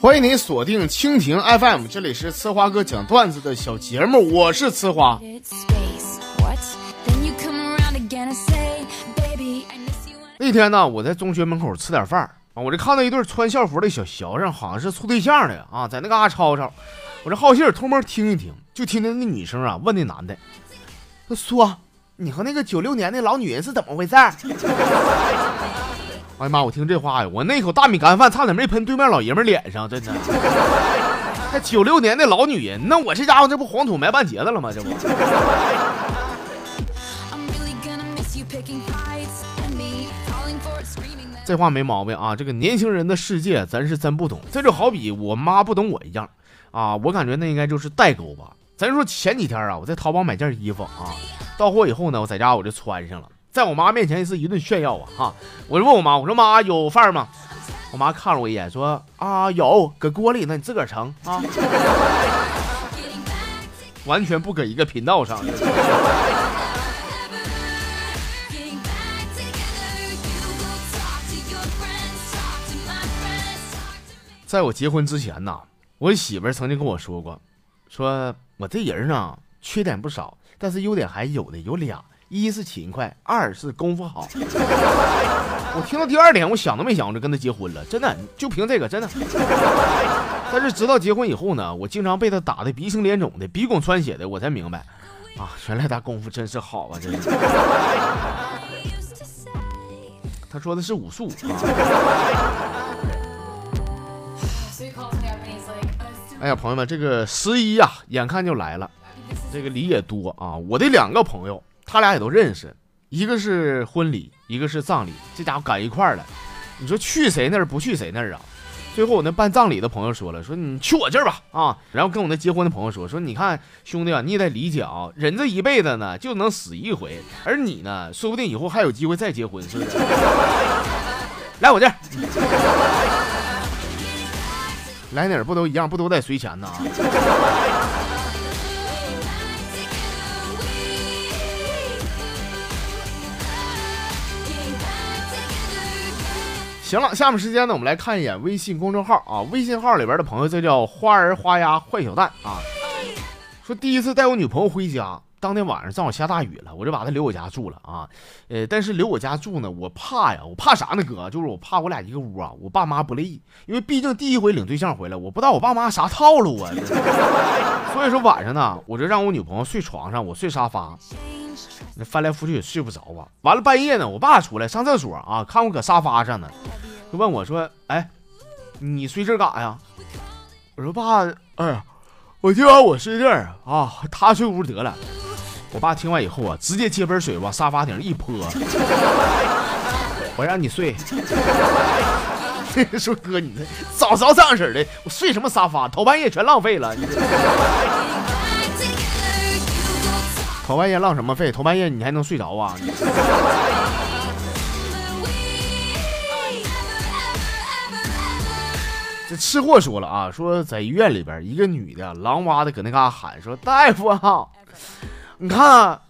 欢迎您锁定蜻蜓 FM，这里是呲花哥讲段子的小节目，我是呲花。那天呢，我在中学门口吃点饭啊，我这看到一对穿校服的小学生，好像是处对象的啊，在那嘎吵吵。我这好心偷摸听一听，就听见那女生啊问那男的：“说，你和那个九六年的老女人是怎么回事？” 哎呀妈！我听这话呀，我那口大米干饭差点没喷对面老爷们脸上，真的。还九六年的老女人，那我这家伙这不黄土埋半截子了吗？这不。这话没毛病啊！这个年轻人的世界，咱是真不懂。这就好比我妈不懂我一样啊！我感觉那应该就是代沟吧。咱说前几天啊，我在淘宝买件衣服啊，到货以后呢，我在家我就穿上了。在我妈面前是一顿炫耀啊！哈，我就问我妈，我说妈有饭吗？我妈看了我一眼，说啊有，搁锅里呢，你自个儿盛啊。完全不搁一个频道上。在我结婚之前呐，我媳妇儿曾经跟我说过，说我这人呢缺点不少，但是优点还有的有俩。一是勤快，二是功夫好。我听到第二点，我想都没想，我就跟他结婚了。真的，就凭这个，真的。但是直到结婚以后呢，我经常被他打的鼻青脸肿的，鼻孔穿血的，我才明白，啊，原来他功夫真是好啊，真是。他说的是武术。啊哎呀，朋友们，这个十一呀，眼看就来了，这个礼也多啊。我的两个朋友。他俩也都认识，一个是婚礼，一个是葬礼，这家伙赶一块儿了。你说去谁那儿不去谁那儿啊？最后我那办葬礼的朋友说了，说你去我这儿吧啊。然后跟我那结婚的朋友说，说你看兄弟啊，你也得理解啊，人这一辈子呢就能死一回，而你呢，说不定以后还有机会再结婚，是不是？来我这儿，来哪儿不都一样，不都得随钱呢？行了，下面时间呢，我们来看一眼微信公众号啊。微信号里边的朋友，这叫花儿花鸭坏小蛋啊。说第一次带我女朋友回家，当天晚上正好下大雨了，我就把她留我家住了啊。呃，但是留我家住呢，我怕呀，我怕啥呢，哥？就是我怕我俩一个屋啊，我爸妈不乐意，因为毕竟第一回领对象回来，我不知道我爸妈啥套路啊。所以说晚上呢，我就让我女朋友睡床上，我睡沙发。那翻来覆去也睡不着啊！完了半夜呢，我爸出来上厕所啊，看我搁沙发上呢，就问我说：“哎，你睡这干啥呀？”我说：“爸，哎呀，我今晚我睡这儿啊，他睡屋得了。”我爸听完以后啊，直接接盆水往沙发顶上一泼，我让你睡。说哥，你这早早这样式的，我睡什么沙发？头半夜全浪费了。你头半夜浪什么费？头半夜你还能睡着啊？这吃货说了啊，说在医院里边，一个女的狼哇的搁那嘎喊说：“大夫啊，你看，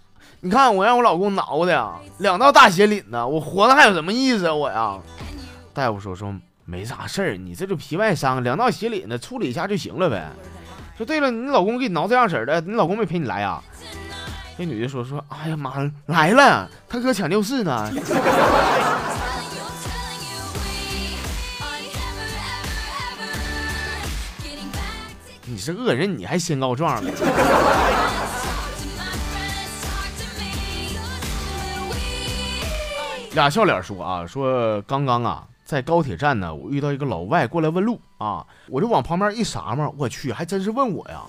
你看我让我老公挠的两道大血淋呢，我活着还有什么意思啊？我呀？”大夫说说没啥事儿，你这就皮外伤，两道血淋的处理一下就行了呗。说对了，你老公给你挠这样式的，你老公没陪你来呀？那女的说：“说，哎呀妈，来了，他搁抢救室呢。你是恶人，你还先告状了。”俩笑脸说：“啊，说刚刚啊，在高铁站呢，我遇到一个老外过来问路啊，我就往旁边一撒嘛，我去，还真是问我呀，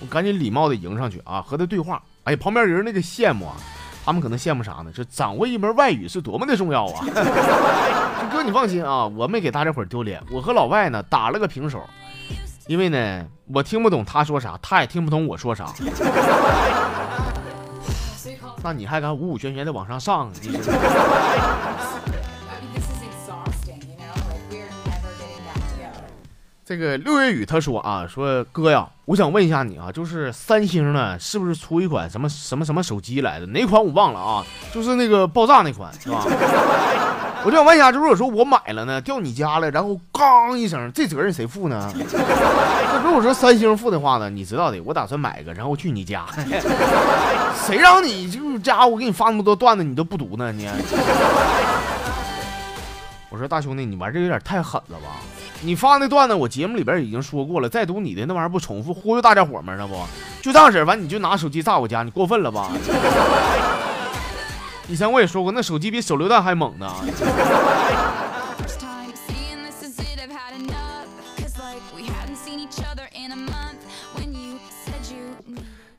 我赶紧礼貌的迎上去啊，和他对话。”哎，旁边人那个羡慕啊，他们可能羡慕啥呢？这掌握一门外语是多么的重要啊！哥，你放心啊，我没给大家伙丢脸，我和老外呢打了个平手，因为呢，我听不懂他说啥，他也听不懂我说啥。那你还敢五五玄玄的往上上？你这个六月雨他说啊，说哥呀，我想问一下你啊，就是三星呢，是不是出一款什么什么什么手机来的？哪款我忘了啊，就是那个爆炸那款是吧？我就想问一下，就如果说我买了呢，掉你家了，然后刚一声，这责任谁负呢？那如果说三星负的话呢，你知道的，我打算买一个，然后去你家，谁让你就家我给你发那么多段子，你都不读呢？你？我说大兄弟，你玩这有点太狠了吧？你发那段子，我节目里边已经说过了，再读你的那玩意儿不重复，忽悠大家伙吗？那不就这样式儿完你就拿手机炸我家，你过分了吧？以前我也说过，那手机比手榴弹还猛呢。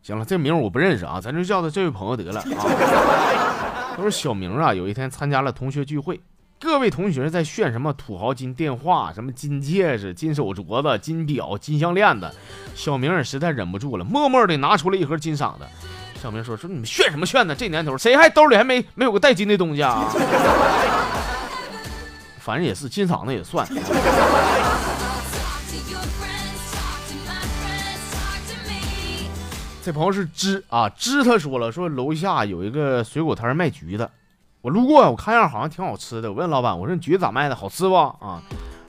行了，这名我不认识啊，咱就叫他这位朋友得了啊。都是小明啊，有一天参加了同学聚会，各位同学在炫什么土豪金电话、什么金戒指、金手镯子、金表、金项链子，小明也实在忍不住了，默默的拿出了一盒金嗓子。小明说：“说你们炫什么炫呢？这年头谁还兜里还没没有个带金的东西啊？反正也是金嗓子也算。”这朋友是芝啊，芝他说了，说楼下有一个水果摊卖橘子，我路过，我看样好像挺好吃的。我问老板，我说你橘子咋卖的？好吃不？啊，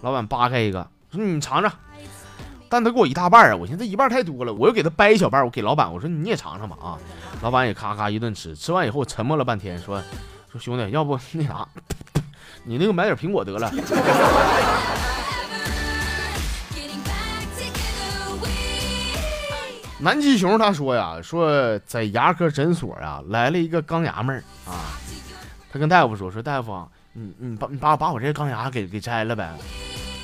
老板扒开一个，说你尝尝。但他给我一大半啊，我寻思这一半太多了，我又给他掰一小半，我给老板，我说你也尝尝吧啊。老板也咔咔一顿吃，吃完以后沉默了半天，说说兄弟，要不那啥，你那个买点苹果得了。南极熊他说呀，说在牙科诊所呀来了一个钢牙妹儿啊，他跟大夫说说大夫，你你把你把把我这钢牙给给摘了呗。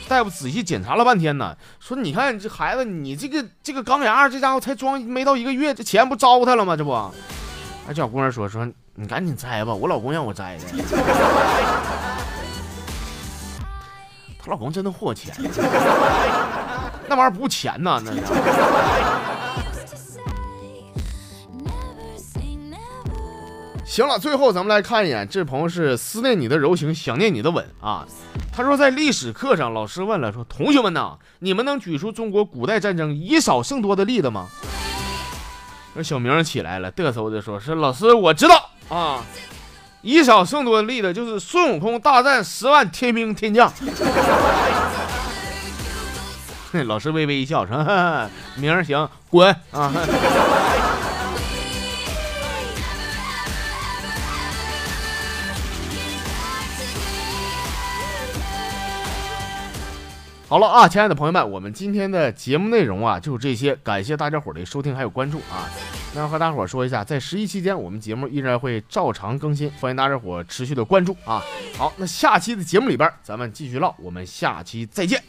大夫仔细检查了半天呢，说：“你看这孩子，你这个这个钢牙，这家伙才装没到一个月，这钱不糟蹋了吗？这不？”那小姑娘说：“说你赶紧摘吧，我老公让我摘的。她老公真的霍钱，那玩意儿不钱呐，那行了，最后咱们来看一眼，这朋友是思念你的柔情，想念你的吻啊。他说在历史课上，老师问了，说同学们呐，你们能举出中国古代战争以少胜多的例子吗？那小明起来了，嘚瑟的说，是老师，我知道啊，以少胜多的例子就是孙悟空大战十万天兵天将。老师微微一笑，说，明儿行，滚啊。好了啊，亲爱的朋友们，我们今天的节目内容啊就是这些，感谢大家伙的收听还有关注啊。那和大伙说一下，在十一期间，我们节目依然会照常更新，欢迎大家伙持续的关注啊。好，那下期的节目里边咱们继续唠，我们下期再见。